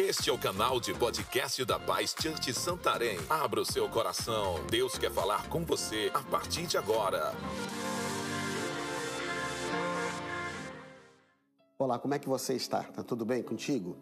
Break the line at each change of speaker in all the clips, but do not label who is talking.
Este é o canal de podcast da Paz Church Santarém. Abra o seu coração. Deus quer falar com você a partir de agora.
Olá, como é que você está? Tá tudo bem contigo?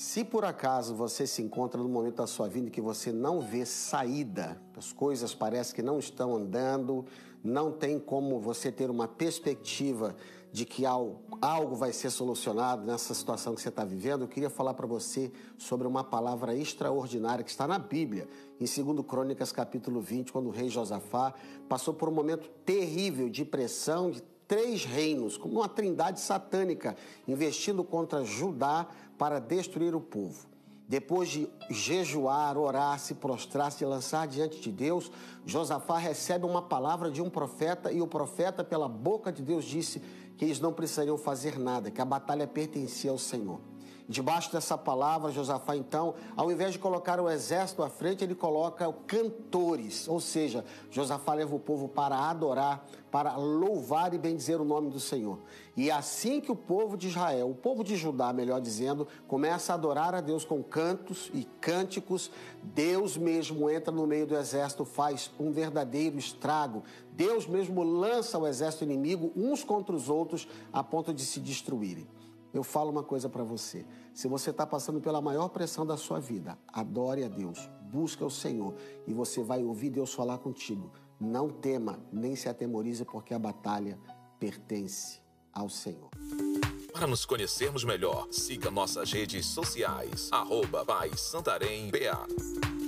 Se por acaso você se encontra no momento da sua vida que você não vê saída, as coisas parecem que não estão andando, não tem como você ter uma perspectiva de que algo vai ser solucionado nessa situação que você está vivendo, eu queria falar para você sobre uma palavra extraordinária que está na Bíblia, em 2 Crônicas capítulo 20, quando o rei Josafá passou por um momento terrível de pressão, de três reinos, como uma trindade satânica, investindo contra Judá para destruir o povo. Depois de jejuar, orar, se prostrar, se lançar diante de Deus, Josafá recebe uma palavra de um profeta e o profeta, pela boca de Deus, disse que eles não precisariam fazer nada, que a batalha pertencia ao Senhor. Debaixo dessa palavra, Josafá, então, ao invés de colocar o exército à frente, ele coloca cantores, ou seja, Josafá leva o povo para adorar, para louvar e bendizer o nome do Senhor. E assim que o povo de Israel, o povo de Judá, melhor dizendo, começa a adorar a Deus com cantos e cânticos, Deus mesmo entra no meio do exército, faz um verdadeiro estrago. Deus mesmo lança o exército inimigo uns contra os outros a ponto de se destruírem. Eu falo uma coisa para você. Se você está passando pela maior pressão da sua vida, adore a Deus, busca o Senhor e você vai ouvir Deus falar contigo. Não tema, nem se atemorize, porque a batalha pertence ao Senhor.
Para nos conhecermos melhor, siga nossas redes sociais, arroba Santarém BA.